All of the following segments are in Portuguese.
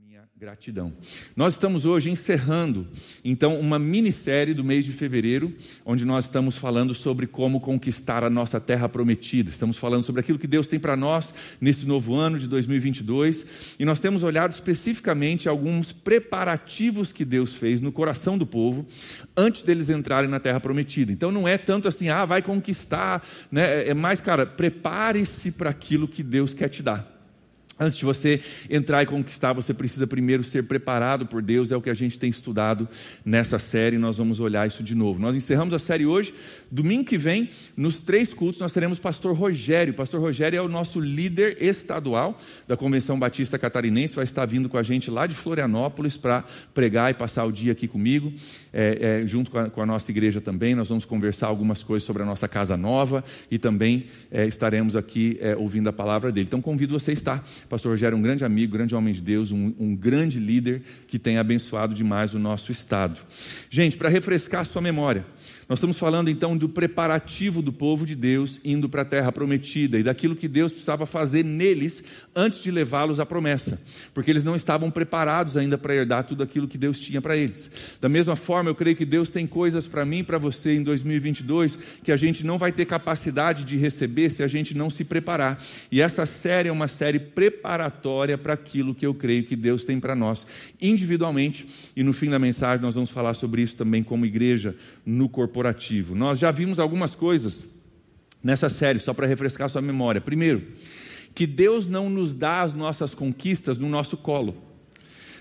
minha gratidão. Nós estamos hoje encerrando, então, uma minissérie do mês de fevereiro, onde nós estamos falando sobre como conquistar a nossa terra prometida. Estamos falando sobre aquilo que Deus tem para nós nesse novo ano de 2022, e nós temos olhado especificamente alguns preparativos que Deus fez no coração do povo antes deles entrarem na terra prometida. Então, não é tanto assim, ah, vai conquistar, né? É mais, cara, prepare-se para aquilo que Deus quer te dar. Antes de você entrar e conquistar, você precisa primeiro ser preparado por Deus, é o que a gente tem estudado nessa série, nós vamos olhar isso de novo. Nós encerramos a série hoje, domingo que vem, nos três cultos, nós teremos pastor Rogério. Pastor Rogério é o nosso líder estadual da Convenção Batista Catarinense, vai estar vindo com a gente lá de Florianópolis para pregar e passar o dia aqui comigo, é, é, junto com a, com a, nossa igreja também. Nós vamos conversar algumas coisas sobre a nossa casa nova e também é, estaremos aqui é, ouvindo a palavra dele. Então convido você a estar pastor Rogério é um grande amigo, grande homem de Deus, um, um grande líder que tem abençoado demais o nosso estado. Gente, para refrescar a sua memória, nós estamos falando então do preparativo do povo de Deus indo para a terra prometida e daquilo que Deus precisava fazer neles antes de levá-los à promessa, porque eles não estavam preparados ainda para herdar tudo aquilo que Deus tinha para eles. Da mesma forma, eu creio que Deus tem coisas para mim e para você em 2022 que a gente não vai ter capacidade de receber se a gente não se preparar. E essa série é uma série preparatória para aquilo que eu creio que Deus tem para nós individualmente. E no fim da mensagem nós vamos falar sobre isso também como igreja no corpo corporativo. Nós já vimos algumas coisas nessa série, só para refrescar sua memória. Primeiro, que Deus não nos dá as nossas conquistas no nosso colo.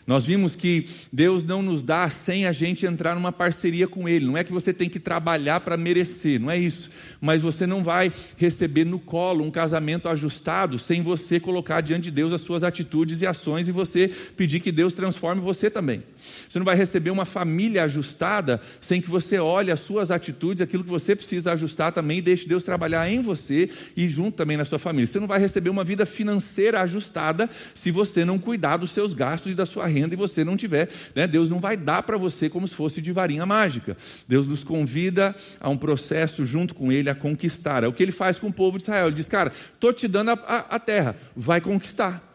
Nós vimos que Deus não nos dá sem a gente entrar numa parceria com Ele. Não é que você tem que trabalhar para merecer, não é isso. Mas você não vai receber no colo um casamento ajustado sem você colocar diante de Deus as suas atitudes e ações e você pedir que Deus transforme você também. Você não vai receber uma família ajustada sem que você olhe as suas atitudes, aquilo que você precisa ajustar também e deixe Deus trabalhar em você e junto também na sua família. Você não vai receber uma vida financeira ajustada se você não cuidar dos seus gastos e da sua renda renda e você não tiver, né? Deus não vai dar para você como se fosse de varinha mágica. Deus nos convida a um processo junto com Ele a conquistar. É o que Ele faz com o povo de Israel. Ele diz, cara, estou te dando a, a, a terra, vai conquistar.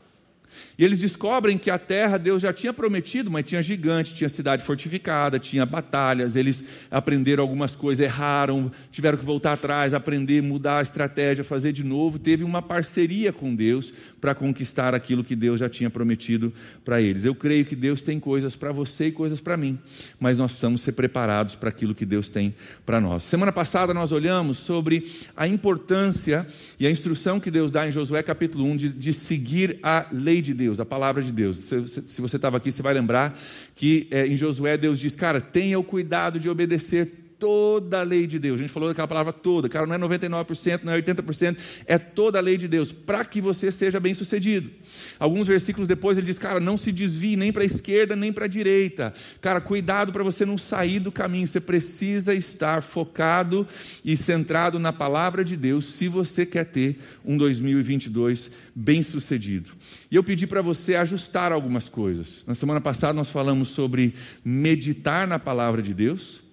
E eles descobrem que a terra Deus já tinha prometido, mas tinha gigante, tinha cidade fortificada, tinha batalhas. Eles aprenderam algumas coisas, erraram, tiveram que voltar atrás, aprender, mudar a estratégia, fazer de novo. Teve uma parceria com Deus para conquistar aquilo que Deus já tinha prometido para eles. Eu creio que Deus tem coisas para você e coisas para mim, mas nós precisamos ser preparados para aquilo que Deus tem para nós. Semana passada nós olhamos sobre a importância e a instrução que Deus dá em Josué capítulo 1 de, de seguir a lei de Deus, a palavra de Deus. Se, se você estava aqui, você vai lembrar que é, em Josué Deus diz: Cara, tenha o cuidado de obedecer toda a lei de Deus. A gente falou daquela palavra toda, cara, não é 99%, não é 80%, é toda a lei de Deus, para que você seja bem sucedido. Alguns versículos depois ele diz, cara, não se desvie nem para a esquerda nem para a direita. Cara, cuidado para você não sair do caminho, você precisa estar focado e centrado na palavra de Deus se você quer ter um 2022 bem sucedido. E eu pedi para você ajustar algumas coisas. Na semana passada nós falamos sobre meditar na palavra de Deus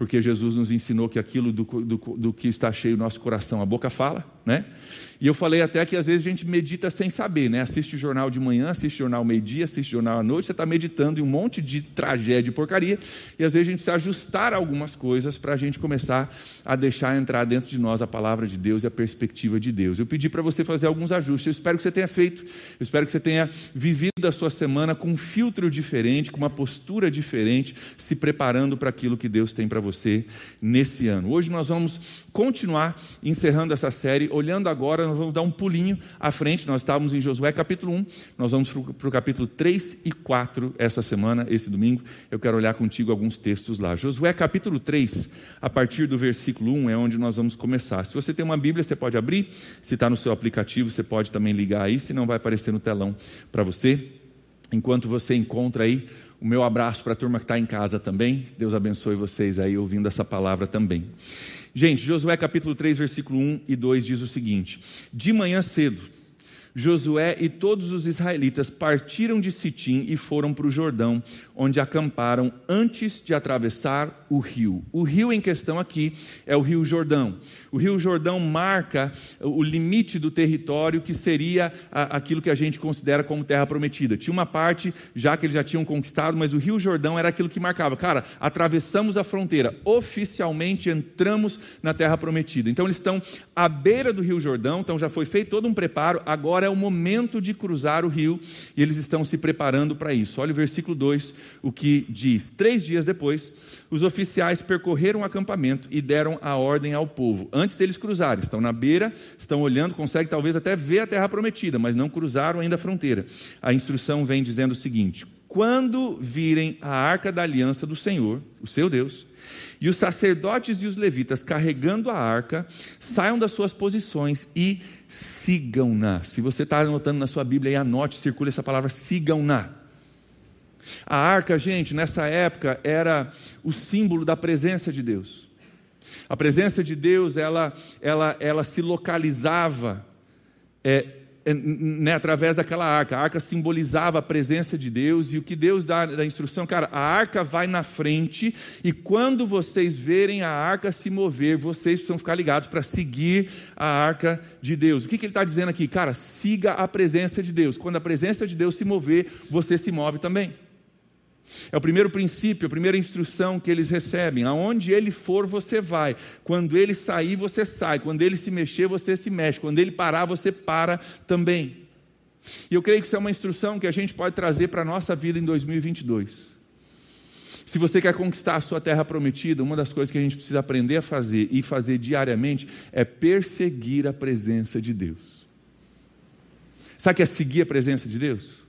porque Jesus nos ensinou que aquilo do, do, do que está cheio o nosso coração, a boca fala, né? E eu falei até que às vezes a gente medita sem saber, né? Assiste o jornal de manhã, assiste o jornal meio-dia, assiste o jornal à noite, você está meditando em um monte de tragédia e porcaria, e às vezes a gente precisa ajustar algumas coisas para a gente começar a deixar entrar dentro de nós a palavra de Deus e a perspectiva de Deus. Eu pedi para você fazer alguns ajustes, eu espero que você tenha feito, eu espero que você tenha vivido a sua semana com um filtro diferente, com uma postura diferente, se preparando para aquilo que Deus tem para você nesse ano. Hoje nós vamos continuar encerrando essa série, olhando agora nós vamos dar um pulinho à frente. Nós estávamos em Josué capítulo 1, nós vamos para o capítulo 3 e 4 essa semana, esse domingo. Eu quero olhar contigo alguns textos lá. Josué capítulo 3, a partir do versículo 1 é onde nós vamos começar. Se você tem uma Bíblia, você pode abrir. Se está no seu aplicativo, você pode também ligar aí, se não vai aparecer no telão para você. Enquanto você encontra aí, o meu abraço para a turma que está em casa também. Deus abençoe vocês aí ouvindo essa palavra também. Gente, Josué capítulo 3, versículo 1 e 2 diz o seguinte: De manhã cedo, Josué e todos os israelitas partiram de Sitim e foram para o Jordão, onde acamparam antes de atravessar o rio. O rio em questão aqui é o Rio Jordão. O Rio Jordão marca o limite do território que seria aquilo que a gente considera como terra prometida. Tinha uma parte já que eles já tinham conquistado, mas o Rio Jordão era aquilo que marcava. Cara, atravessamos a fronteira, oficialmente entramos na terra prometida. Então eles estão à beira do Rio Jordão, então já foi feito todo um preparo, agora agora é o momento de cruzar o rio e eles estão se preparando para isso. Olha o versículo 2, o que diz: Três dias depois, os oficiais percorreram o acampamento e deram a ordem ao povo. Antes deles cruzarem, estão na beira, estão olhando, conseguem talvez até ver a terra prometida, mas não cruzaram ainda a fronteira. A instrução vem dizendo o seguinte: quando virem a arca da aliança do Senhor, o seu Deus, e os sacerdotes e os levitas carregando a arca, saiam das suas posições e sigam-na. Se você está anotando na sua Bíblia, aí anote, circule essa palavra, sigam-na. A arca, gente, nessa época era o símbolo da presença de Deus. A presença de Deus, ela, ela, ela se localizava é, né, através daquela arca. A arca simbolizava a presença de Deus e o que Deus dá da instrução, cara, a arca vai na frente e quando vocês verem a arca se mover, vocês precisam ficar ligados para seguir a arca de Deus. O que, que ele está dizendo aqui? Cara, siga a presença de Deus. Quando a presença de Deus se mover, você se move também. É o primeiro princípio, a primeira instrução que eles recebem. Aonde ele for, você vai. Quando ele sair, você sai. Quando ele se mexer, você se mexe. Quando ele parar, você para também. E eu creio que isso é uma instrução que a gente pode trazer para a nossa vida em 2022. Se você quer conquistar a sua terra prometida, uma das coisas que a gente precisa aprender a fazer e fazer diariamente é perseguir a presença de Deus. Sabe o que é seguir a presença de Deus?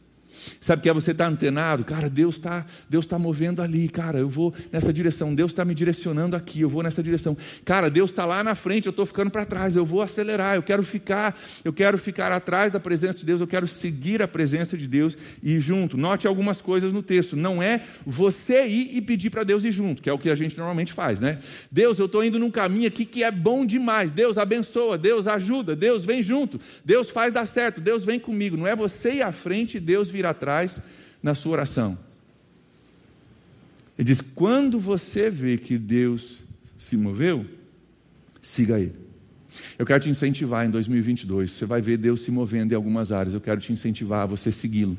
Sabe que é você estar tá antenado? Cara, Deus está Deus tá movendo ali, cara, eu vou nessa direção, Deus está me direcionando aqui, eu vou nessa direção. Cara, Deus está lá na frente, eu estou ficando para trás, eu vou acelerar, eu quero ficar, eu quero ficar atrás da presença de Deus, eu quero seguir a presença de Deus e ir junto. Note algumas coisas no texto. Não é você ir e pedir para Deus ir junto, que é o que a gente normalmente faz, né? Deus, eu estou indo num caminho aqui que é bom demais. Deus abençoa, Deus ajuda, Deus vem junto, Deus faz dar certo, Deus vem comigo. Não é você ir à frente e Deus virá atrás na sua oração. Ele diz: quando você vê que Deus se moveu, siga Ele. Eu quero te incentivar em 2022. Você vai ver Deus se movendo em algumas áreas. Eu quero te incentivar a você segui-lo.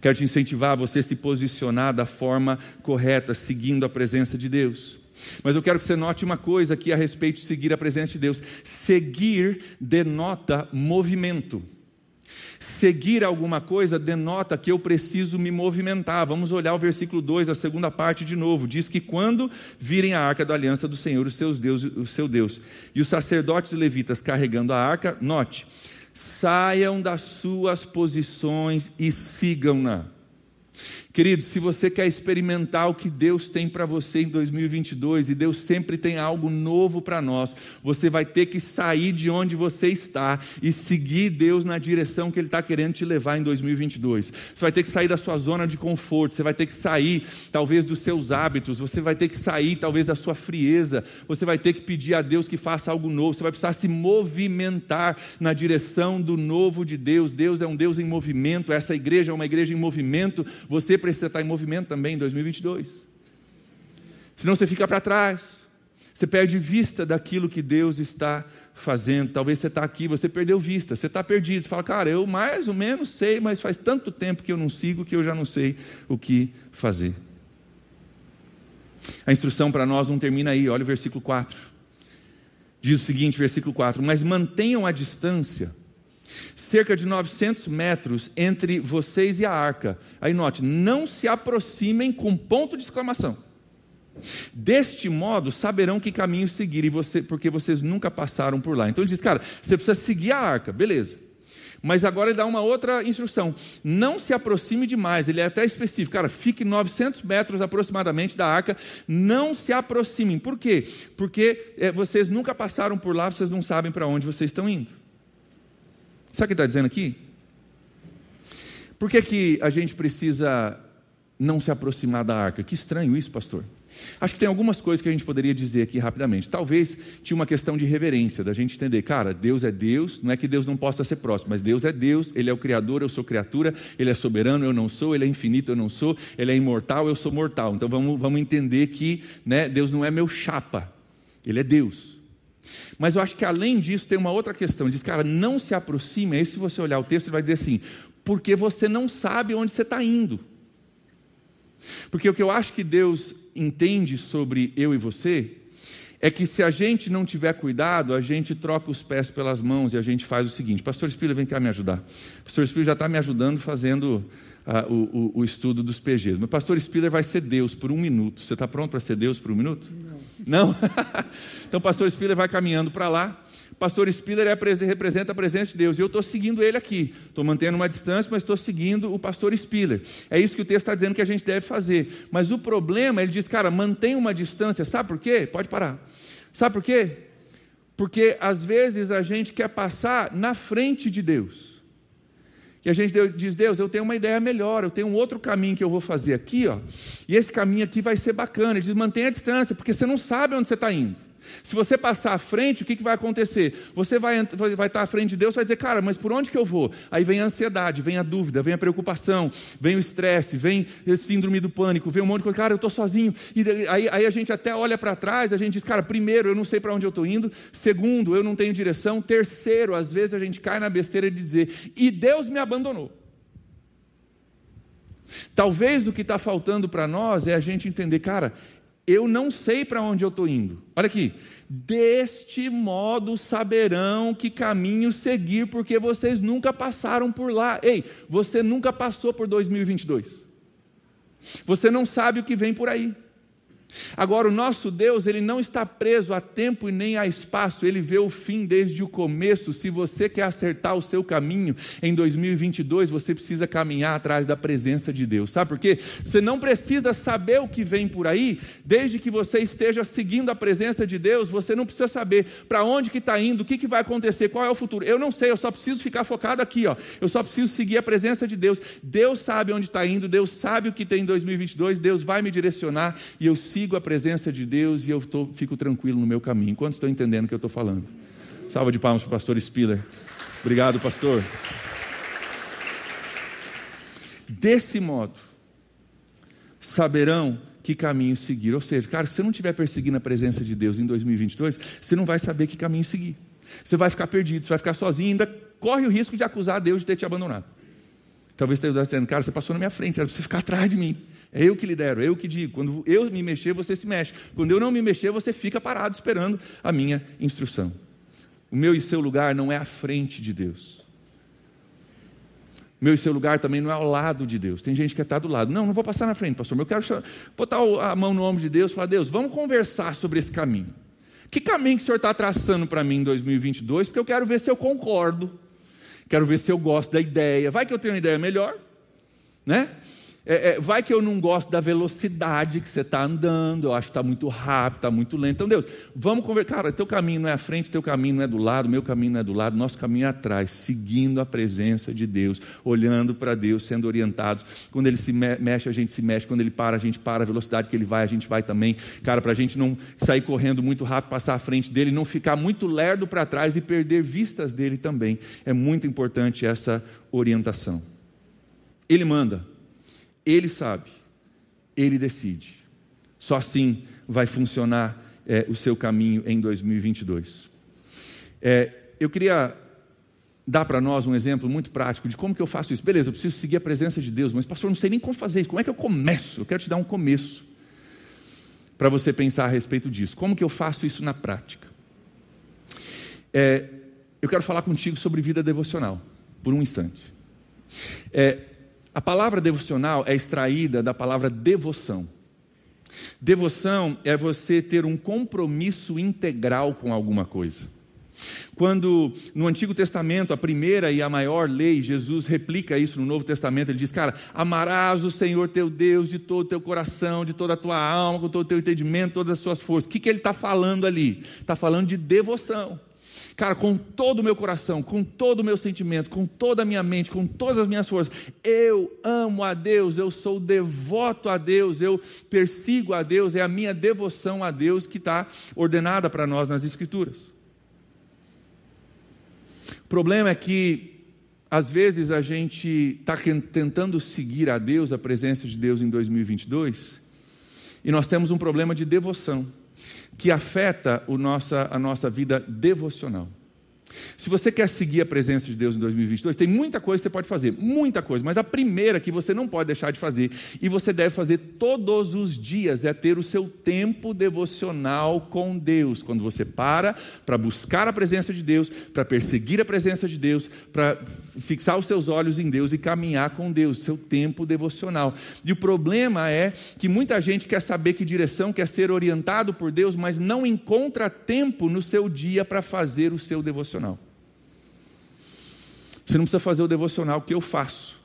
Quero te incentivar a você se posicionar da forma correta, seguindo a presença de Deus. Mas eu quero que você note uma coisa aqui a respeito de seguir a presença de Deus. Seguir denota movimento. Seguir alguma coisa denota que eu preciso me movimentar. Vamos olhar o versículo 2, a segunda parte de novo. Diz que quando virem a arca da aliança do Senhor, os seus Deus, o seu Deus, e os sacerdotes levitas carregando a arca, note, saiam das suas posições e sigam-na. Querido, se você quer experimentar o que Deus tem para você em 2022, e Deus sempre tem algo novo para nós, você vai ter que sair de onde você está e seguir Deus na direção que Ele está querendo te levar em 2022. Você vai ter que sair da sua zona de conforto, você vai ter que sair, talvez, dos seus hábitos, você vai ter que sair, talvez, da sua frieza, você vai ter que pedir a Deus que faça algo novo, você vai precisar se movimentar na direção do novo de Deus. Deus é um Deus em movimento, essa igreja é uma igreja em movimento, você precisa estar em movimento também em 2022. Senão você fica para trás. Você perde vista daquilo que Deus está fazendo. Talvez você está aqui, você perdeu vista, você está perdido. Você fala, cara, eu mais ou menos sei, mas faz tanto tempo que eu não sigo que eu já não sei o que fazer. A instrução para nós não termina aí, olha o versículo 4. Diz o seguinte, versículo 4: Mas mantenham a distância cerca de 900 metros entre vocês e a arca. Aí note, não se aproximem com ponto de exclamação. Deste modo saberão que caminho seguir, e você, porque vocês nunca passaram por lá. Então ele diz, cara, você precisa seguir a arca, beleza. Mas agora ele dá uma outra instrução: não se aproxime demais. Ele é até específico, cara, fique 900 metros aproximadamente da arca, não se aproximem. Por quê? Porque é, vocês nunca passaram por lá, vocês não sabem para onde vocês estão indo. Sabe o que está dizendo aqui? Por que, que a gente precisa não se aproximar da arca? Que estranho isso, pastor. Acho que tem algumas coisas que a gente poderia dizer aqui rapidamente. Talvez tinha uma questão de reverência, da gente entender, cara, Deus é Deus, não é que Deus não possa ser próximo, mas Deus é Deus, Ele é o Criador, eu sou criatura, Ele é soberano, eu não sou, Ele é infinito, eu não sou, Ele é imortal, eu sou mortal. Então vamos, vamos entender que né, Deus não é meu chapa, Ele é Deus. Mas eu acho que além disso tem uma outra questão, diz, cara, não se aproxime, aí se você olhar o texto, ele vai dizer assim, porque você não sabe onde você está indo. Porque o que eu acho que Deus entende sobre eu e você é que se a gente não tiver cuidado, a gente troca os pés pelas mãos e a gente faz o seguinte: Pastor Spiller, vem cá me ajudar. Pastor Spiller já está me ajudando fazendo uh, o, o, o, estudo dos PGs. Mas Pastor Spiller vai ser Deus por um minuto. Você está pronto para ser Deus por um minuto? Não. Não? então, Pastor Spiller vai caminhando para lá. Pastor Spiller é, representa a presença de Deus. E eu estou seguindo ele aqui. Estou mantendo uma distância, mas estou seguindo o pastor Spiller. É isso que o texto está dizendo que a gente deve fazer. Mas o problema, ele diz, cara, mantenha uma distância. Sabe por quê? Pode parar. Sabe por quê? Porque às vezes a gente quer passar na frente de Deus. E a gente diz, Deus, eu tenho uma ideia melhor, eu tenho um outro caminho que eu vou fazer aqui, ó, e esse caminho aqui vai ser bacana. Ele diz, mantenha a distância, porque você não sabe onde você está indo. Se você passar à frente, o que, que vai acontecer? Você vai, vai estar à frente de Deus, vai dizer, cara, mas por onde que eu vou? Aí vem a ansiedade, vem a dúvida, vem a preocupação, vem o estresse, vem a síndrome do pânico, vem um monte de coisa, cara, eu estou sozinho. E aí, aí a gente até olha para trás, a gente diz, cara, primeiro, eu não sei para onde eu estou indo, segundo, eu não tenho direção, terceiro, às vezes a gente cai na besteira de dizer, e Deus me abandonou. Talvez o que está faltando para nós é a gente entender, cara, eu não sei para onde eu estou indo. Olha aqui. Deste modo saberão que caminho seguir, porque vocês nunca passaram por lá. Ei, você nunca passou por 2022. Você não sabe o que vem por aí. Agora, o nosso Deus, ele não está preso a tempo e nem a espaço, ele vê o fim desde o começo. Se você quer acertar o seu caminho em 2022, você precisa caminhar atrás da presença de Deus. Sabe por quê? Você não precisa saber o que vem por aí, desde que você esteja seguindo a presença de Deus, você não precisa saber para onde que está indo, o que, que vai acontecer, qual é o futuro. Eu não sei, eu só preciso ficar focado aqui, ó. Eu só preciso seguir a presença de Deus. Deus sabe onde está indo, Deus sabe o que tem em 2022, Deus vai me direcionar e eu sigo sigo a presença de Deus e eu tô, fico tranquilo no meu caminho. Quantos estão entendendo o que eu estou falando? Salva de palmas para o pastor Spiller. Obrigado, pastor. Desse modo, saberão que caminho seguir. Ou seja, cara, se você não estiver perseguindo a presença de Deus em 2022, você não vai saber que caminho seguir. Você vai ficar perdido, você vai ficar sozinho ainda corre o risco de acusar Deus de ter te abandonado. Talvez você esteja dizendo, cara, você passou na minha frente, era para você ficar atrás de mim. É eu que lidero, é eu que digo. Quando eu me mexer, você se mexe. Quando eu não me mexer, você fica parado esperando a minha instrução. O meu e seu lugar não é à frente de Deus. O meu e seu lugar também não é ao lado de Deus. Tem gente que quer estar do lado. Não, não vou passar na frente, pastor. Eu quero botar a mão no ombro de Deus e falar: Deus, vamos conversar sobre esse caminho. Que caminho que o senhor está traçando para mim em 2022? Porque eu quero ver se eu concordo. Quero ver se eu gosto da ideia. Vai que eu tenho uma ideia melhor, né? É, é, vai que eu não gosto da velocidade que você está andando, eu acho que está muito rápido, está muito lento. Então, Deus, vamos conversar. Cara, teu caminho não é à frente, teu caminho não é do lado, meu caminho não é do lado, nosso caminho é atrás, seguindo a presença de Deus, olhando para Deus, sendo orientados. Quando Ele se mexe, a gente se mexe, quando Ele para, a gente para, a velocidade que Ele vai, a gente vai também. Cara, para a gente não sair correndo muito rápido, passar à frente dele, não ficar muito lerdo para trás e perder vistas dele também. É muito importante essa orientação. Ele manda ele sabe, ele decide. Só assim vai funcionar é, o seu caminho em 2022. É, eu queria dar para nós um exemplo muito prático de como que eu faço isso. Beleza, eu preciso seguir a presença de Deus, mas pastor, eu não sei nem como fazer isso. Como é que eu começo? Eu quero te dar um começo para você pensar a respeito disso. Como que eu faço isso na prática? É, eu quero falar contigo sobre vida devocional, por um instante. É, a palavra devocional é extraída da palavra devoção. Devoção é você ter um compromisso integral com alguma coisa. Quando no Antigo Testamento, a primeira e a maior lei, Jesus replica isso no Novo Testamento, ele diz: Cara, amarás o Senhor teu Deus de todo o teu coração, de toda a tua alma, com todo o teu entendimento, todas as suas forças. O que, que ele está falando ali? Está falando de devoção. Cara, com todo o meu coração, com todo o meu sentimento, com toda a minha mente, com todas as minhas forças, eu amo a Deus, eu sou devoto a Deus, eu persigo a Deus, é a minha devoção a Deus que está ordenada para nós nas Escrituras. O problema é que, às vezes, a gente está tentando seguir a Deus, a presença de Deus em 2022, e nós temos um problema de devoção que afeta nossa, a nossa vida devocional. Se você quer seguir a presença de Deus em 2022, tem muita coisa que você pode fazer, muita coisa, mas a primeira que você não pode deixar de fazer, e você deve fazer todos os dias, é ter o seu tempo devocional com Deus. Quando você para para buscar a presença de Deus, para perseguir a presença de Deus, para fixar os seus olhos em Deus e caminhar com Deus, seu tempo devocional. E o problema é que muita gente quer saber que direção, quer ser orientado por Deus, mas não encontra tempo no seu dia para fazer o seu devocional devocional. Você não precisa fazer o devocional que eu faço,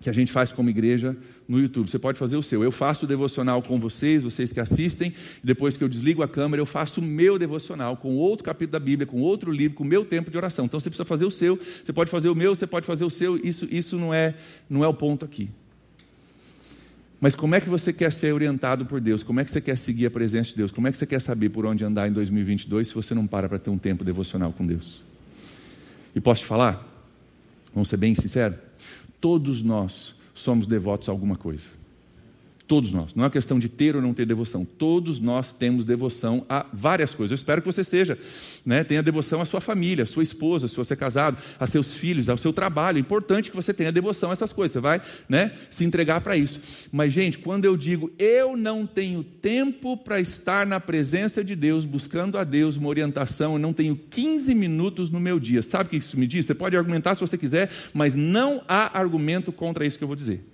que a gente faz como igreja no YouTube. Você pode fazer o seu. Eu faço o devocional com vocês, vocês que assistem. Depois que eu desligo a câmera, eu faço o meu devocional com outro capítulo da Bíblia, com outro livro, com o meu tempo de oração. Então você precisa fazer o seu. Você pode fazer o meu, você pode fazer o seu. Isso, isso não é, não é o ponto aqui. Mas como é que você quer ser orientado por Deus? Como é que você quer seguir a presença de Deus? Como é que você quer saber por onde andar em 2022 se você não para para ter um tempo devocional com Deus? E posso te falar? Vamos ser bem sinceros? Todos nós somos devotos a alguma coisa. Todos nós. Não é questão de ter ou não ter devoção. Todos nós temos devoção a várias coisas. Eu espero que você seja. Né? Tenha devoção à sua família, à sua esposa, se você é casado, a seus filhos, ao seu trabalho. É importante que você tenha devoção a essas coisas. Você vai né, se entregar para isso. Mas, gente, quando eu digo eu não tenho tempo para estar na presença de Deus, buscando a Deus uma orientação, eu não tenho 15 minutos no meu dia. Sabe o que isso me diz? Você pode argumentar se você quiser, mas não há argumento contra isso que eu vou dizer.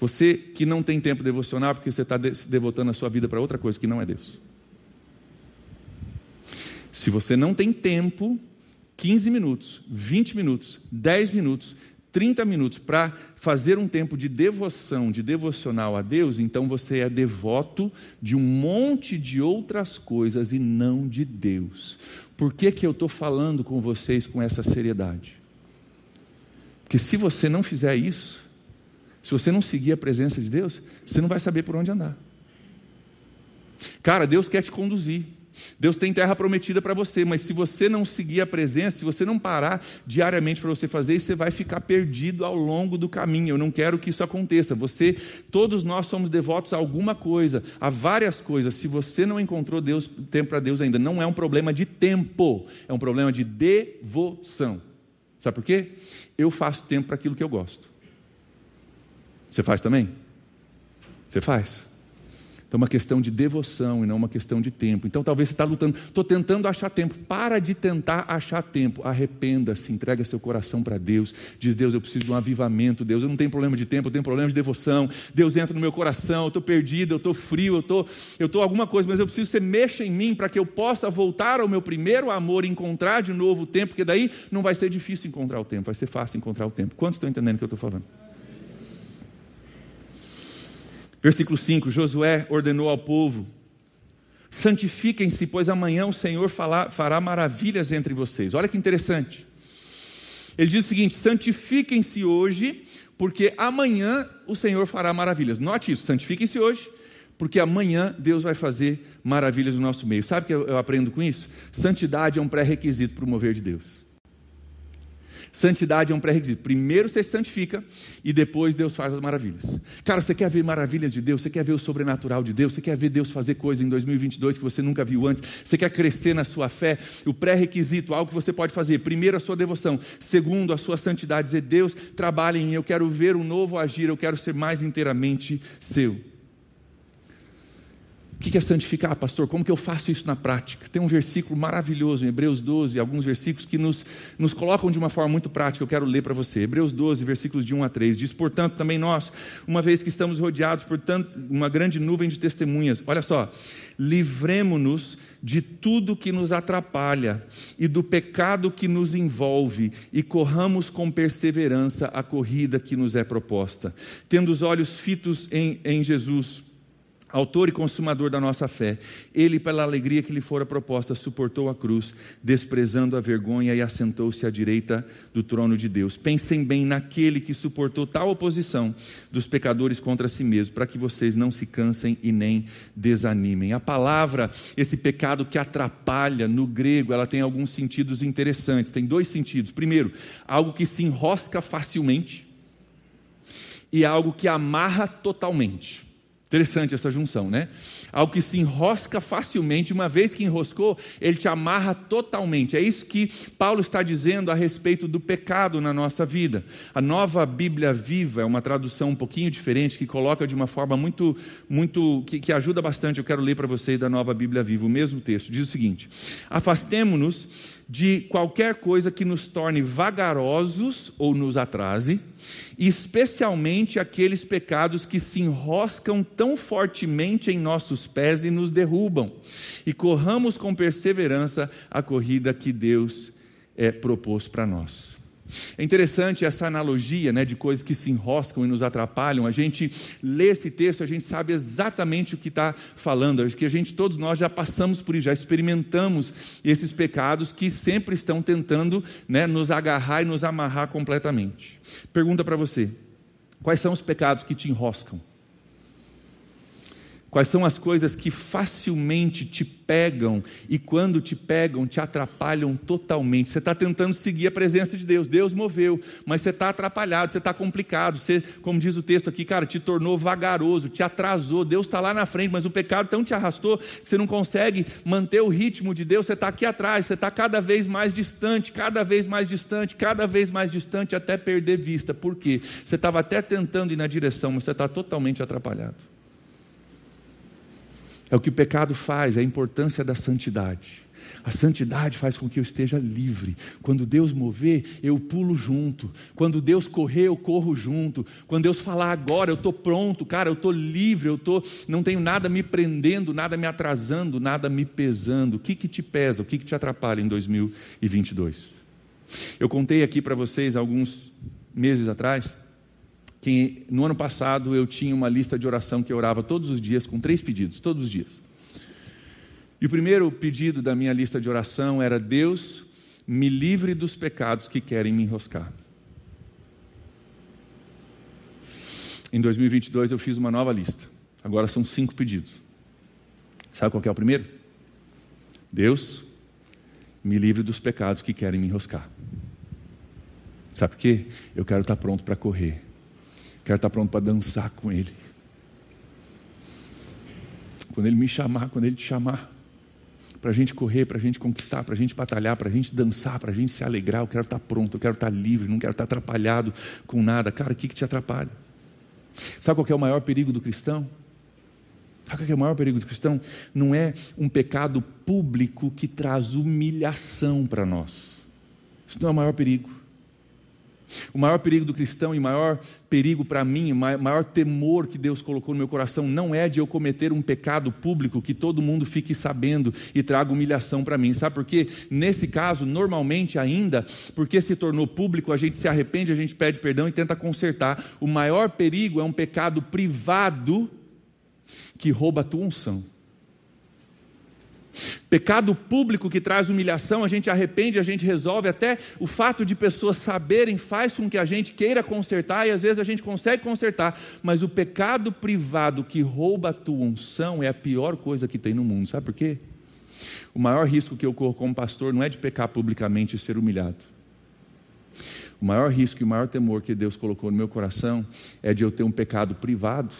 Você que não tem tempo devocional porque você está devotando a sua vida para outra coisa que não é Deus. Se você não tem tempo, 15 minutos, 20 minutos, 10 minutos, 30 minutos para fazer um tempo de devoção, de devocional a Deus, então você é devoto de um monte de outras coisas e não de Deus. Por que, que eu estou falando com vocês com essa seriedade? Porque se você não fizer isso, se você não seguir a presença de Deus, você não vai saber por onde andar. Cara, Deus quer te conduzir. Deus tem terra prometida para você, mas se você não seguir a presença, se você não parar diariamente para você fazer isso, você vai ficar perdido ao longo do caminho. Eu não quero que isso aconteça. Você, todos nós somos devotos a alguma coisa, a várias coisas. Se você não encontrou Deus, tempo para Deus ainda, não é um problema de tempo, é um problema de devoção. Sabe por quê? Eu faço tempo para aquilo que eu gosto. Você faz também? Você faz? Então, é uma questão de devoção e não uma questão de tempo. Então, talvez você está lutando, estou tentando achar tempo. Para de tentar achar tempo. Arrependa-se, entrega seu coração para Deus. Diz: Deus, eu preciso de um avivamento. Deus, eu não tenho problema de tempo, eu tenho problema de devoção. Deus entra no meu coração, eu estou perdido, eu estou frio, eu estou eu tô alguma coisa, mas eu preciso que você mexa em mim para que eu possa voltar ao meu primeiro amor e encontrar de novo o tempo, porque daí não vai ser difícil encontrar o tempo, vai ser fácil encontrar o tempo. Quantos estão entendendo o que eu estou falando? Versículo 5: Josué ordenou ao povo: santifiquem-se, pois amanhã o Senhor fará maravilhas entre vocês. Olha que interessante. Ele diz o seguinte: santifiquem-se hoje, porque amanhã o Senhor fará maravilhas. Note isso: santifiquem-se hoje, porque amanhã Deus vai fazer maravilhas no nosso meio. Sabe o que eu aprendo com isso? Santidade é um pré-requisito para o mover de Deus. Santidade é um pré-requisito. Primeiro você se santifica e depois Deus faz as maravilhas. Cara, você quer ver maravilhas de Deus? Você quer ver o sobrenatural de Deus? Você quer ver Deus fazer coisas em 2022 que você nunca viu antes? Você quer crescer na sua fé? O pré-requisito, algo que você pode fazer. Primeiro, a sua devoção. Segundo, a sua santidade. Dizer, Deus, trabalhe em mim. Eu quero ver um novo agir. Eu quero ser mais inteiramente seu. O que é santificar, pastor? Como que eu faço isso na prática? Tem um versículo maravilhoso em Hebreus 12, alguns versículos que nos, nos colocam de uma forma muito prática. Eu quero ler para você. Hebreus 12, versículos de 1 a 3. Diz: Portanto, também nós, uma vez que estamos rodeados por tanto, uma grande nuvem de testemunhas, olha só, livremo-nos de tudo que nos atrapalha e do pecado que nos envolve e corramos com perseverança a corrida que nos é proposta, tendo os olhos fitos em, em Jesus autor e consumador da nossa fé, ele, pela alegria que lhe fora proposta, suportou a cruz, desprezando a vergonha e assentou-se à direita do trono de Deus. Pensem bem naquele que suportou tal oposição dos pecadores contra si mesmo, para que vocês não se cansem e nem desanimem. A palavra, esse pecado que atrapalha, no grego, ela tem alguns sentidos interessantes. Tem dois sentidos. Primeiro, algo que se enrosca facilmente e algo que amarra totalmente. Interessante essa junção, né? Algo que se enrosca facilmente, uma vez que enroscou, ele te amarra totalmente. É isso que Paulo está dizendo a respeito do pecado na nossa vida. A nova Bíblia Viva é uma tradução um pouquinho diferente, que coloca de uma forma muito, muito, que, que ajuda bastante. Eu quero ler para vocês da nova Bíblia Viva, o mesmo texto. Diz o seguinte: Afastemo-nos de qualquer coisa que nos torne vagarosos ou nos atrase, especialmente aqueles pecados que se enroscam tão fortemente em nossos pés e nos derrubam, e corramos com perseverança a corrida que Deus é, propôs para nós. É interessante essa analogia né, de coisas que se enroscam e nos atrapalham. A gente lê esse texto, a gente sabe exatamente o que está falando. Que a gente, todos nós já passamos por isso, já experimentamos esses pecados que sempre estão tentando né, nos agarrar e nos amarrar completamente. Pergunta para você: quais são os pecados que te enroscam? Quais são as coisas que facilmente te pegam e, quando te pegam, te atrapalham totalmente? Você está tentando seguir a presença de Deus, Deus moveu, mas você está atrapalhado, você está complicado. Você, como diz o texto aqui, cara, te tornou vagaroso, te atrasou. Deus está lá na frente, mas o pecado tão te arrastou que você não consegue manter o ritmo de Deus. Você está aqui atrás, você está cada vez mais distante, cada vez mais distante, cada vez mais distante, até perder vista. Por quê? Você estava até tentando ir na direção, mas você está totalmente atrapalhado. É o que o pecado faz, é a importância da santidade. A santidade faz com que eu esteja livre. Quando Deus mover, eu pulo junto. Quando Deus correr, eu corro junto. Quando Deus falar agora, eu estou pronto, cara, eu estou livre, eu tô, não tenho nada me prendendo, nada me atrasando, nada me pesando. O que, que te pesa, o que, que te atrapalha em 2022? Eu contei aqui para vocês alguns meses atrás que no ano passado eu tinha uma lista de oração que eu orava todos os dias com três pedidos, todos os dias. E o primeiro pedido da minha lista de oração era: Deus, me livre dos pecados que querem me enroscar. Em 2022 eu fiz uma nova lista. Agora são cinco pedidos. Sabe qual é o primeiro? Deus, me livre dos pecados que querem me enroscar. Sabe por quê? Eu quero estar pronto para correr Quero estar pronto para dançar com Ele. Quando Ele me chamar, quando Ele te chamar, para a gente correr, para a gente conquistar, para a gente batalhar, para a gente dançar, para a gente se alegrar, eu quero estar pronto, eu quero estar livre, não quero estar atrapalhado com nada. Cara, o que, que te atrapalha? Sabe qual é o maior perigo do cristão? Sabe qual é o maior perigo do cristão? Não é um pecado público que traz humilhação para nós. Isso não é o maior perigo. O maior perigo do cristão e maior perigo para mim, maior temor que Deus colocou no meu coração não é de eu cometer um pecado público que todo mundo fique sabendo e traga humilhação para mim. Sabe por quê? Nesse caso, normalmente ainda, porque se tornou público, a gente se arrepende, a gente pede perdão e tenta consertar. O maior perigo é um pecado privado que rouba a tua unção. Pecado público que traz humilhação, a gente arrepende, a gente resolve, até o fato de pessoas saberem faz com que a gente queira consertar e às vezes a gente consegue consertar, mas o pecado privado que rouba a tua unção é a pior coisa que tem no mundo, sabe por quê? O maior risco que eu corro como pastor não é de pecar publicamente e ser humilhado. O maior risco e o maior temor que Deus colocou no meu coração é de eu ter um pecado privado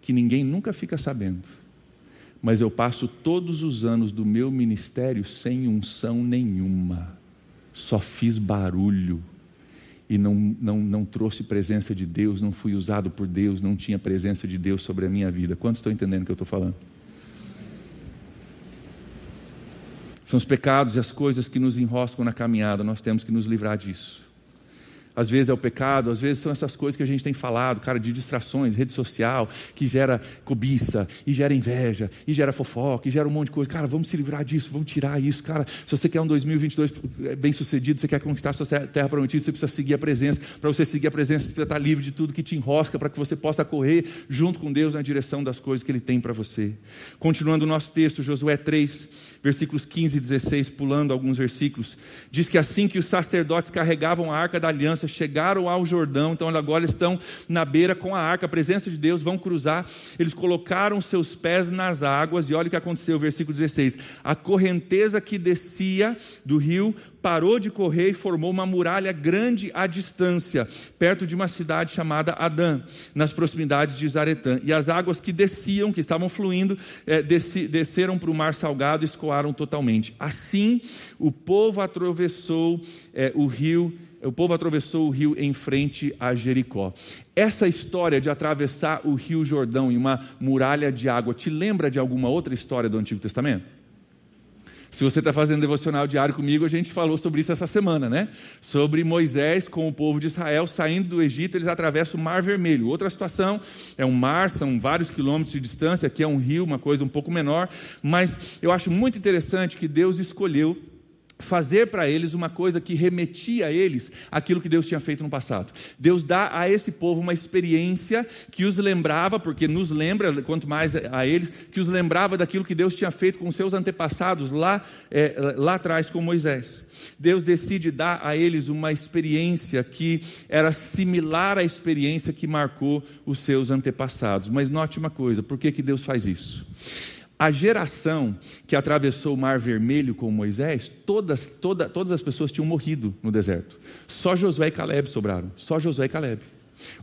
que ninguém nunca fica sabendo mas eu passo todos os anos do meu ministério sem unção nenhuma, só fiz barulho e não, não, não trouxe presença de Deus, não fui usado por Deus, não tinha presença de Deus sobre a minha vida. Quantos estão entendendo o que eu estou falando? São os pecados e as coisas que nos enroscam na caminhada, nós temos que nos livrar disso. Às vezes é o pecado, às vezes são essas coisas que a gente tem falado, cara, de distrações, rede social, que gera cobiça, e gera inveja, e gera fofoca, e gera um monte de coisa. Cara, vamos se livrar disso, vamos tirar isso, cara. Se você quer um 2022 bem sucedido, você quer conquistar a sua terra prometida, você precisa seguir a presença. Para você seguir a presença, você precisa estar livre de tudo que te enrosca, para que você possa correr junto com Deus na direção das coisas que Ele tem para você. Continuando o nosso texto, Josué 3, versículos 15 e 16, pulando alguns versículos, diz que assim que os sacerdotes carregavam a arca da aliança, chegaram ao Jordão, então agora estão na beira com a arca, a presença de Deus, vão cruzar, eles colocaram seus pés nas águas, e olha o que aconteceu, versículo 16: a correnteza que descia do rio parou de correr e formou uma muralha grande à distância, perto de uma cidade chamada Adã, nas proximidades de Zaretã. E as águas que desciam, que estavam fluindo, é, desci, desceram para o mar salgado e escoaram totalmente. Assim, o povo atravessou é, o rio o povo atravessou o rio em frente a Jericó. Essa história de atravessar o rio Jordão em uma muralha de água te lembra de alguma outra história do Antigo Testamento? Se você está fazendo devocional diário comigo, a gente falou sobre isso essa semana, né? Sobre Moisés com o povo de Israel saindo do Egito, eles atravessam o Mar Vermelho. Outra situação é um mar, são vários quilômetros de distância, aqui é um rio, uma coisa um pouco menor, mas eu acho muito interessante que Deus escolheu fazer para eles uma coisa que remetia a eles aquilo que Deus tinha feito no passado. Deus dá a esse povo uma experiência que os lembrava, porque nos lembra, quanto mais a eles, que os lembrava daquilo que Deus tinha feito com seus antepassados lá, é, lá atrás com Moisés. Deus decide dar a eles uma experiência que era similar à experiência que marcou os seus antepassados. Mas note uma coisa, por que, que Deus faz isso? A geração que atravessou o Mar Vermelho com Moisés, todas, toda, todas as pessoas tinham morrido no deserto. Só Josué e Caleb sobraram. Só Josué e Caleb.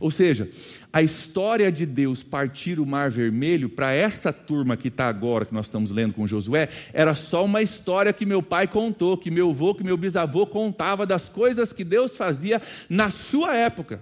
Ou seja, a história de Deus partir o Mar Vermelho, para essa turma que está agora, que nós estamos lendo com Josué, era só uma história que meu pai contou, que meu avô, que meu bisavô contava das coisas que Deus fazia na sua época.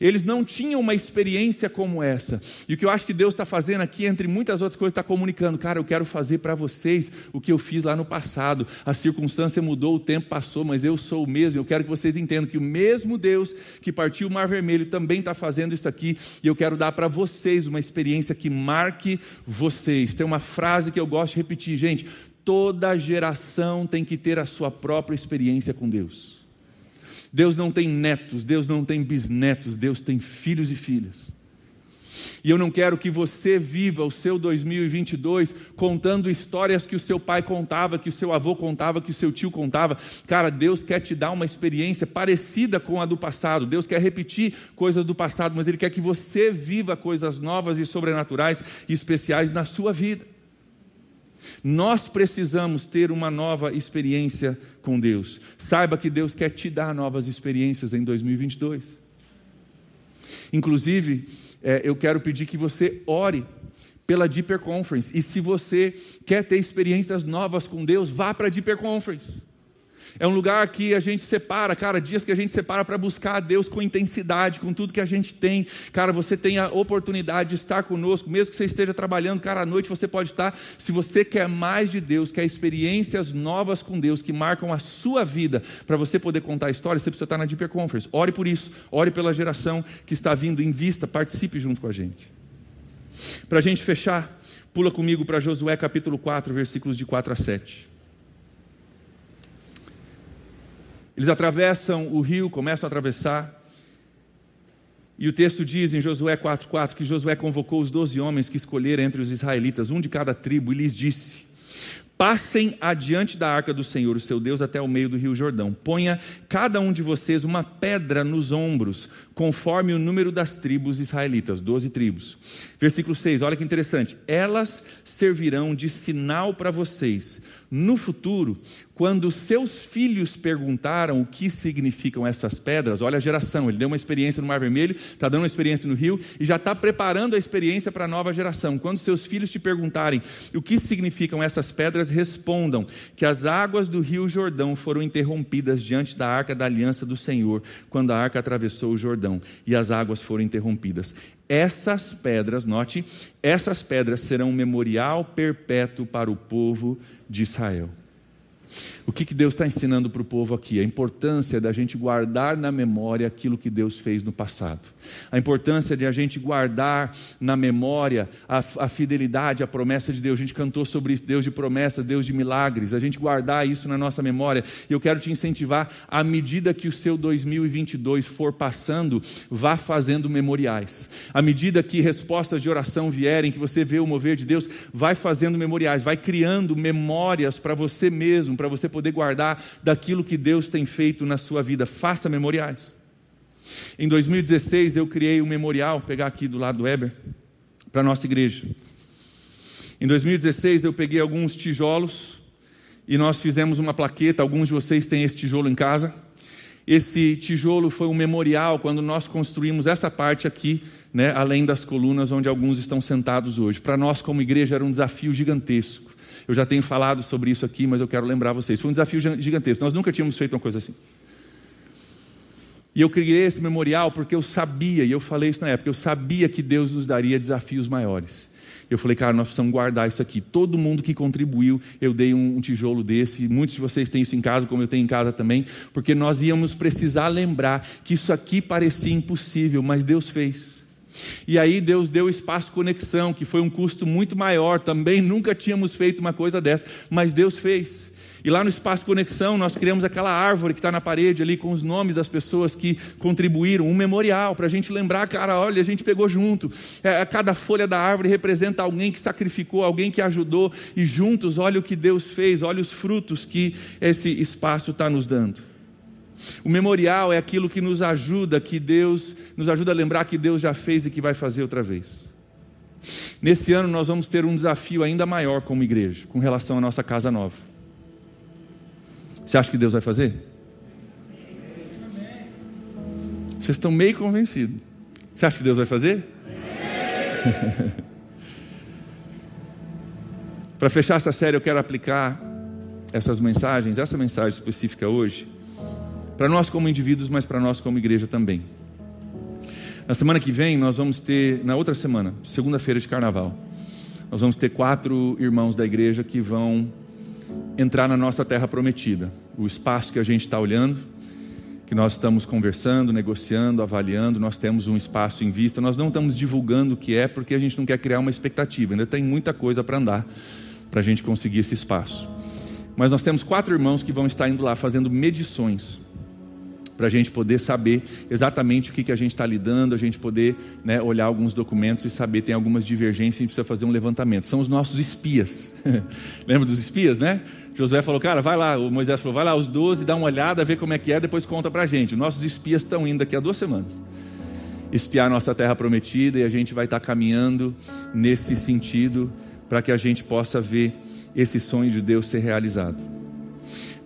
Eles não tinham uma experiência como essa. E o que eu acho que Deus está fazendo aqui, entre muitas outras coisas, está comunicando: cara, eu quero fazer para vocês o que eu fiz lá no passado. A circunstância mudou, o tempo passou, mas eu sou o mesmo. Eu quero que vocês entendam que o mesmo Deus que partiu o Mar Vermelho também está fazendo isso aqui. E eu quero dar para vocês uma experiência que marque vocês. Tem uma frase que eu gosto de repetir, gente: toda geração tem que ter a sua própria experiência com Deus. Deus não tem netos, Deus não tem bisnetos, Deus tem filhos e filhas. E eu não quero que você viva o seu 2022 contando histórias que o seu pai contava, que o seu avô contava, que o seu tio contava. Cara, Deus quer te dar uma experiência parecida com a do passado. Deus quer repetir coisas do passado, mas Ele quer que você viva coisas novas e sobrenaturais e especiais na sua vida. Nós precisamos ter uma nova experiência com Deus. Saiba que Deus quer te dar novas experiências em 2022. Inclusive, é, eu quero pedir que você ore pela Deeper Conference. E se você quer ter experiências novas com Deus, vá para a Deeper Conference. É um lugar que a gente separa, cara, dias que a gente separa para buscar a Deus com intensidade, com tudo que a gente tem. Cara, você tem a oportunidade de estar conosco, mesmo que você esteja trabalhando, cara, à noite você pode estar. Se você quer mais de Deus, quer experiências novas com Deus que marcam a sua vida, para você poder contar histórias, você precisa estar na Deeper Conference. Ore por isso, ore pela geração que está vindo em vista, participe junto com a gente. Para a gente fechar, pula comigo para Josué capítulo 4, versículos de 4 a 7. Eles atravessam o rio, começam a atravessar. E o texto diz em Josué 4,4 que Josué convocou os doze homens que escolheram entre os israelitas, um de cada tribo, e lhes disse: Passem adiante da arca do Senhor, o seu Deus, até o meio do rio Jordão. Ponha cada um de vocês uma pedra nos ombros, conforme o número das tribos israelitas, doze tribos. Versículo 6, olha que interessante. Elas servirão de sinal para vocês no futuro, quando seus filhos perguntaram o que significam essas pedras, olha a geração, ele deu uma experiência no Mar Vermelho, está dando uma experiência no rio e já está preparando a experiência para a nova geração. Quando seus filhos te perguntarem o que significam essas pedras, respondam que as águas do rio Jordão foram interrompidas diante da arca da aliança do Senhor, quando a arca atravessou o Jordão e as águas foram interrompidas. Essas pedras, note, essas pedras serão um memorial perpétuo para o povo de Israel. O que, que Deus está ensinando para o povo aqui? A importância da gente guardar na memória aquilo que Deus fez no passado. A importância de a gente guardar na memória a, a fidelidade, a promessa de Deus. A gente cantou sobre isso, Deus de promessas, Deus de milagres. A gente guardar isso na nossa memória. E eu quero te incentivar, à medida que o seu 2022 for passando, vá fazendo memoriais. À medida que respostas de oração vierem, que você vê o mover de Deus, vai fazendo memoriais, vai criando memórias para você mesmo, para você poder guardar daquilo que Deus tem feito na sua vida. Faça memoriais. Em 2016 eu criei um memorial, pegar aqui do lado do Weber, para a nossa igreja. Em 2016 eu peguei alguns tijolos e nós fizemos uma plaqueta. Alguns de vocês têm esse tijolo em casa. Esse tijolo foi um memorial quando nós construímos essa parte aqui, né, além das colunas onde alguns estão sentados hoje. Para nós, como igreja, era um desafio gigantesco. Eu já tenho falado sobre isso aqui, mas eu quero lembrar vocês. Foi um desafio gigantesco. Nós nunca tínhamos feito uma coisa assim. E eu criei esse memorial porque eu sabia, e eu falei isso na época, eu sabia que Deus nos daria desafios maiores. Eu falei, cara, nós precisamos guardar isso aqui. Todo mundo que contribuiu, eu dei um, um, tijolo desse. Muitos de vocês têm isso em casa, como eu tenho em casa também, porque nós íamos precisar lembrar que isso aqui parecia impossível, mas Deus fez. E aí Deus deu espaço conexão, que foi um custo muito maior, também nunca tínhamos feito uma coisa dessa, mas Deus fez. E lá no Espaço Conexão nós criamos aquela árvore que está na parede ali com os nomes das pessoas que contribuíram, um memorial para a gente lembrar, cara, olha, a gente pegou junto. É, cada folha da árvore representa alguém que sacrificou, alguém que ajudou, e juntos, olha o que Deus fez, olha os frutos que esse espaço está nos dando. O memorial é aquilo que nos ajuda, que Deus nos ajuda a lembrar que Deus já fez e que vai fazer outra vez. Nesse ano nós vamos ter um desafio ainda maior como igreja, com relação à nossa casa nova. Você acha que Deus vai fazer? Vocês estão meio convencidos. Você acha que Deus vai fazer? Para fechar essa série, eu quero aplicar essas mensagens, essa mensagem específica hoje, para nós como indivíduos, mas para nós como igreja também. Na semana que vem, nós vamos ter, na outra semana, segunda-feira de carnaval, nós vamos ter quatro irmãos da igreja que vão entrar na nossa terra prometida. O espaço que a gente está olhando, que nós estamos conversando, negociando, avaliando, nós temos um espaço em vista. Nós não estamos divulgando o que é, porque a gente não quer criar uma expectativa. Ainda tem muita coisa para andar para a gente conseguir esse espaço. Mas nós temos quatro irmãos que vão estar indo lá fazendo medições para a gente poder saber exatamente o que, que a gente está lidando, a gente poder né, olhar alguns documentos e saber tem algumas divergências, a gente precisa fazer um levantamento. São os nossos espias. Lembra dos espias, né? Josué falou, cara, vai lá, o Moisés falou, vai lá, os doze, dá uma olhada, vê como é que é, depois conta para a gente. Nossos espias estão indo daqui a duas semanas. Espiar nossa terra prometida e a gente vai estar tá caminhando nesse sentido para que a gente possa ver esse sonho de Deus ser realizado.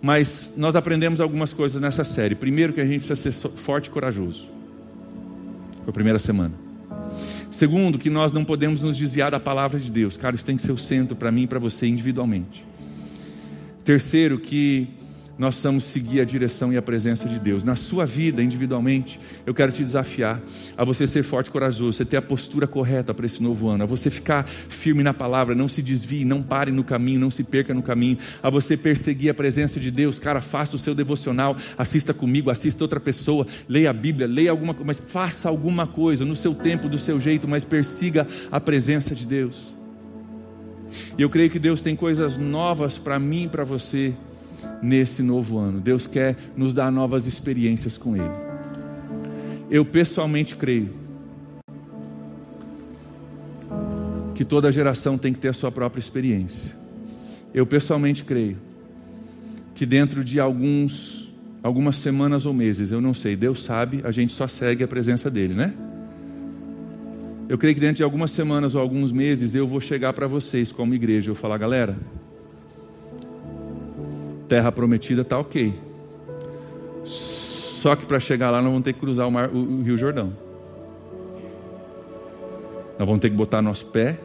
Mas nós aprendemos algumas coisas nessa série. Primeiro, que a gente precisa ser forte e corajoso. Foi a primeira semana. Segundo, que nós não podemos nos desviar da palavra de Deus. Cara, isso tem que ser o centro para mim e para você individualmente. Terceiro, que nós precisamos seguir a direção e a presença de Deus. Na sua vida, individualmente, eu quero te desafiar a você ser forte e corajoso, você ter a postura correta para esse novo ano, a você ficar firme na palavra, não se desvie, não pare no caminho, não se perca no caminho, a você perseguir a presença de Deus. Cara, faça o seu devocional, assista comigo, assista outra pessoa, leia a Bíblia, leia alguma coisa, mas faça alguma coisa no seu tempo, do seu jeito, mas persiga a presença de Deus. E eu creio que Deus tem coisas novas para mim e para você nesse novo ano. Deus quer nos dar novas experiências com Ele. Eu pessoalmente creio que toda geração tem que ter a sua própria experiência. Eu pessoalmente creio que dentro de alguns, algumas semanas ou meses, eu não sei, Deus sabe, a gente só segue a presença dele, né? Eu creio que dentro de algumas semanas ou alguns meses eu vou chegar para vocês como igreja, eu falar, galera, terra prometida está ok. Só que para chegar lá nós vamos ter que cruzar o, mar, o, o Rio Jordão. Nós vamos ter que botar nosso pé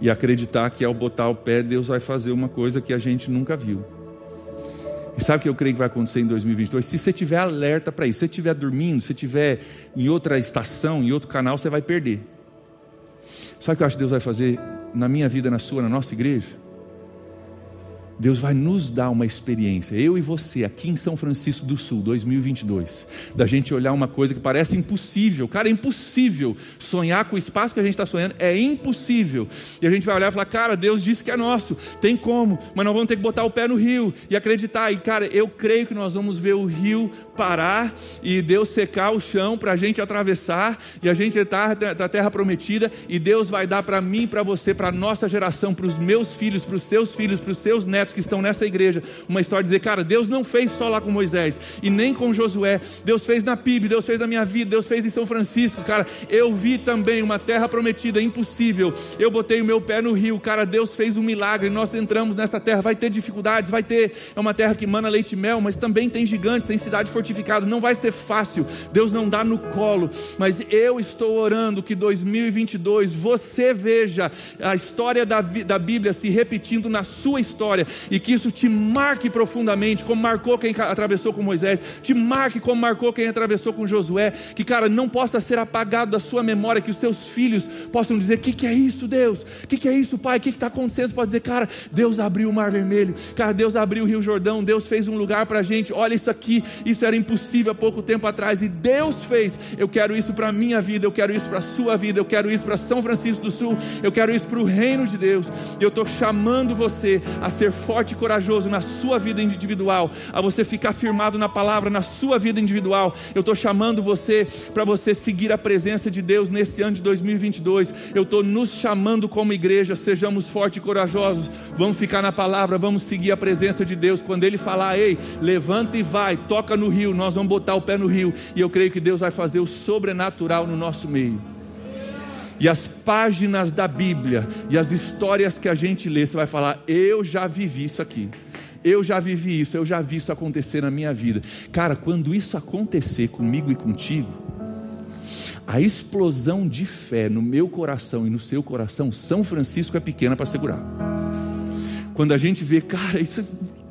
e acreditar que ao botar o pé Deus vai fazer uma coisa que a gente nunca viu. E sabe o que eu creio que vai acontecer em 2022? Se você estiver alerta para isso, se você estiver dormindo, se estiver em outra estação, em outro canal, você vai perder. Sabe o que eu acho que Deus vai fazer na minha vida, na sua, na nossa igreja? Deus vai nos dar uma experiência, eu e você, aqui em São Francisco do Sul, 2022, da gente olhar uma coisa que parece impossível, cara, é impossível sonhar com o espaço que a gente está sonhando, é impossível, e a gente vai olhar e falar, cara, Deus disse que é nosso, tem como, mas nós vamos ter que botar o pé no rio e acreditar, e cara, eu creio que nós vamos ver o rio parar e Deus secar o chão para a gente atravessar e a gente estar da terra prometida, e Deus vai dar para mim, para você, para nossa geração, para os meus filhos, para os seus filhos, para os seus netos que estão nessa igreja, uma história de dizer, cara, Deus não fez só lá com Moisés e nem com Josué, Deus fez na PIB, Deus fez na minha vida, Deus fez em São Francisco, cara, eu vi também uma terra prometida, impossível, eu botei o meu pé no rio, cara, Deus fez um milagre, nós entramos nessa terra, vai ter dificuldades, vai ter, é uma terra que mana leite e mel, mas também tem gigantes, tem cidade fortificada, não vai ser fácil, Deus não dá no colo, mas eu estou orando que 2022 você veja a história da, da Bíblia se repetindo na sua história e que isso te marque profundamente, como marcou quem atravessou com Moisés, te marque como marcou quem atravessou com Josué, que cara, não possa ser apagado da sua memória, que os seus filhos possam dizer: o que, que é isso, Deus? O que, que é isso, Pai? O que está acontecendo? Você pode dizer, cara, Deus abriu o mar vermelho, cara, Deus abriu o Rio Jordão, Deus fez um lugar para a gente, olha isso aqui, isso era impossível há pouco tempo atrás, e Deus fez, eu quero isso para a minha vida, eu quero isso para a sua vida, eu quero isso para São Francisco do Sul, eu quero isso para o reino de Deus, eu estou chamando você a ser forte e corajoso na sua vida individual, a você ficar firmado na palavra na sua vida individual. Eu estou chamando você para você seguir a presença de Deus nesse ano de 2022. Eu estou nos chamando como igreja, sejamos fortes e corajosos. Vamos ficar na palavra, vamos seguir a presença de Deus. Quando Ele falar, ei, levanta e vai, toca no rio, nós vamos botar o pé no rio. E eu creio que Deus vai fazer o sobrenatural no nosso meio e as páginas da Bíblia e as histórias que a gente lê, você vai falar: Eu já vivi isso aqui. Eu já vivi isso, eu já vi isso acontecer na minha vida. Cara, quando isso acontecer comigo e contigo, a explosão de fé no meu coração e no seu coração, São Francisco é pequena para segurar. Quando a gente vê, cara, isso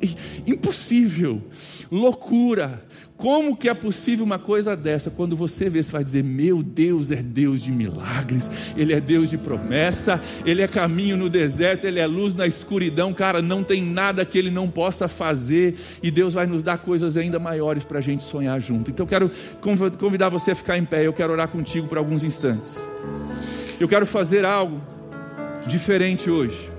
é impossível, loucura, como que é possível uma coisa dessa? Quando você vê, você vai dizer: Meu Deus é Deus de milagres, Ele é Deus de promessa, Ele é caminho no deserto, Ele é luz na escuridão. Cara, não tem nada que Ele não possa fazer, e Deus vai nos dar coisas ainda maiores para a gente sonhar junto. Então, eu quero convidar você a ficar em pé, eu quero orar contigo por alguns instantes. Eu quero fazer algo diferente hoje.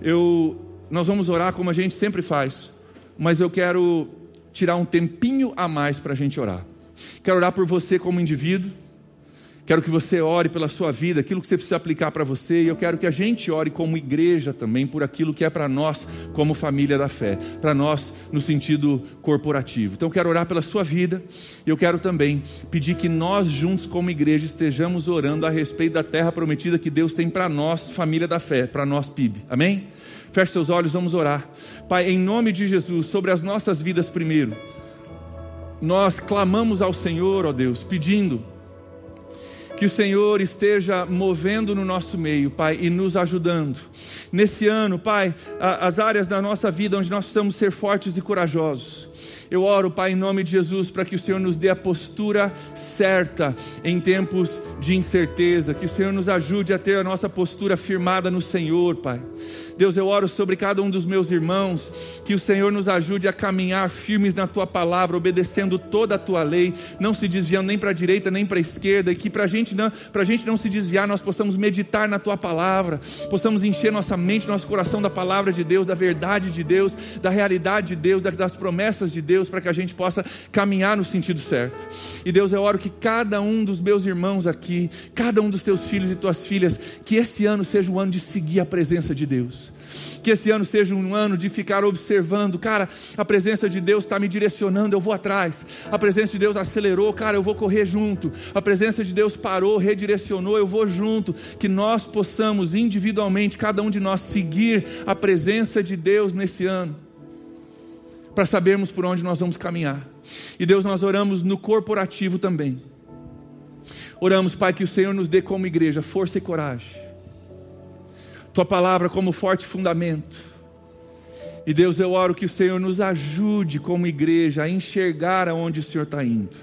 Eu, nós vamos orar como a gente sempre faz, mas eu quero tirar um tempinho a mais para a gente orar. Quero orar por você como indivíduo. Quero que você ore pela sua vida, aquilo que você precisa aplicar para você, e eu quero que a gente ore como igreja também por aquilo que é para nós como família da fé, para nós no sentido corporativo. Então eu quero orar pela sua vida, e eu quero também pedir que nós juntos como igreja estejamos orando a respeito da terra prometida que Deus tem para nós, família da fé, para nós PIB. Amém? Feche seus olhos, vamos orar. Pai, em nome de Jesus, sobre as nossas vidas primeiro, nós clamamos ao Senhor, ó Deus, pedindo que o Senhor esteja movendo no nosso meio, Pai, e nos ajudando. Nesse ano, Pai, as áreas da nossa vida onde nós precisamos ser fortes e corajosos. Eu oro, Pai, em nome de Jesus, para que o Senhor nos dê a postura certa em tempos de incerteza, que o Senhor nos ajude a ter a nossa postura firmada no Senhor, Pai. Deus, eu oro sobre cada um dos meus irmãos, que o Senhor nos ajude a caminhar firmes na tua palavra, obedecendo toda a tua lei, não se desviando nem para a direita nem para a esquerda, e que para gente não, a gente não se desviar, nós possamos meditar na tua palavra, possamos encher nossa mente, nosso coração da palavra de Deus, da verdade de Deus, da realidade de Deus, das promessas de Deus, para que a gente possa caminhar no sentido certo. E Deus, eu oro que cada um dos meus irmãos aqui, cada um dos teus filhos e tuas filhas, que esse ano seja o ano de seguir a presença de Deus que esse ano seja um ano de ficar observando, cara, a presença de Deus está me direcionando, eu vou atrás. A presença de Deus acelerou, cara, eu vou correr junto. A presença de Deus parou, redirecionou, eu vou junto. Que nós possamos individualmente, cada um de nós, seguir a presença de Deus nesse ano, para sabermos por onde nós vamos caminhar. E Deus, nós oramos no corporativo também. Oramos, Pai, que o Senhor nos dê como igreja força e coragem tua palavra como forte fundamento. E Deus, eu oro que o Senhor nos ajude como igreja a enxergar aonde o Senhor está indo,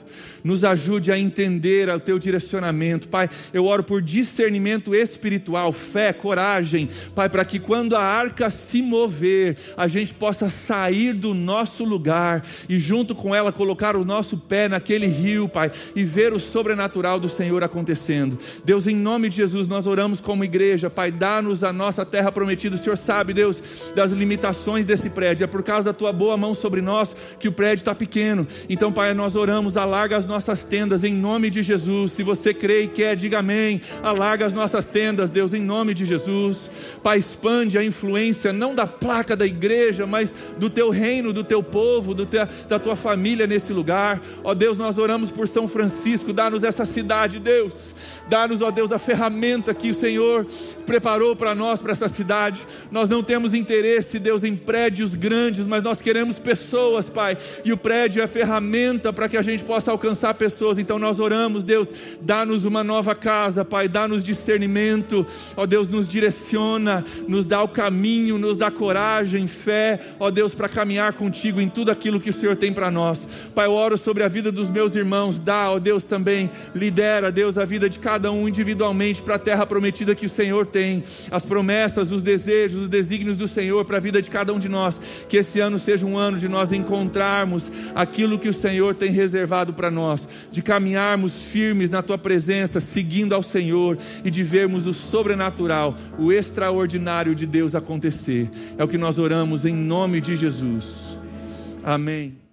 nos ajude a entender o teu direcionamento. Pai, eu oro por discernimento espiritual, fé, coragem, Pai, para que quando a arca se mover, a gente possa sair do nosso lugar e junto com ela colocar o nosso pé naquele rio, Pai, e ver o sobrenatural do Senhor acontecendo. Deus, em nome de Jesus, nós oramos como igreja, Pai, dá-nos a nossa terra prometida. O Senhor sabe, Deus, das limitações desse prédio. É por causa da tua boa mão sobre nós que o prédio está pequeno. Então, Pai, nós oramos, alarga as nossas tendas em nome de Jesus. Se você crê e quer, diga amém. Alarga as nossas tendas, Deus, em nome de Jesus. Pai, expande a influência não da placa da igreja, mas do teu reino, do teu povo, do teu, da tua família nesse lugar. Ó Deus, nós oramos por São Francisco, dá-nos essa cidade, Deus. Dá-nos, ó Deus, a ferramenta que o Senhor preparou para nós, para essa cidade. Nós não temos interesse, Deus, em prédios grandes, mas nós queremos pessoas, Pai. E o prédio é ferramenta para que a gente possa alcançar pessoas. Então nós oramos, Deus, dá-nos uma nova casa, Pai. Dá-nos discernimento, ó Deus, nos direciona, nos dá o caminho, nos dá coragem, fé, ó Deus, para caminhar contigo em tudo aquilo que o Senhor tem para nós. Pai, eu oro sobre a vida dos meus irmãos. Dá, ó Deus, também lidera, Deus, a vida de cada um individualmente para a terra prometida que o Senhor tem, as promessas, os desejos, os desígnios do Senhor para a vida de cada um de nós. Que esse ano seja um ano de nós encontrarmos aquilo que o Senhor tem reservado para nós, de caminharmos firmes na tua presença, seguindo ao Senhor e de vermos o sobrenatural, o extraordinário de Deus acontecer. É o que nós oramos em nome de Jesus. Amém.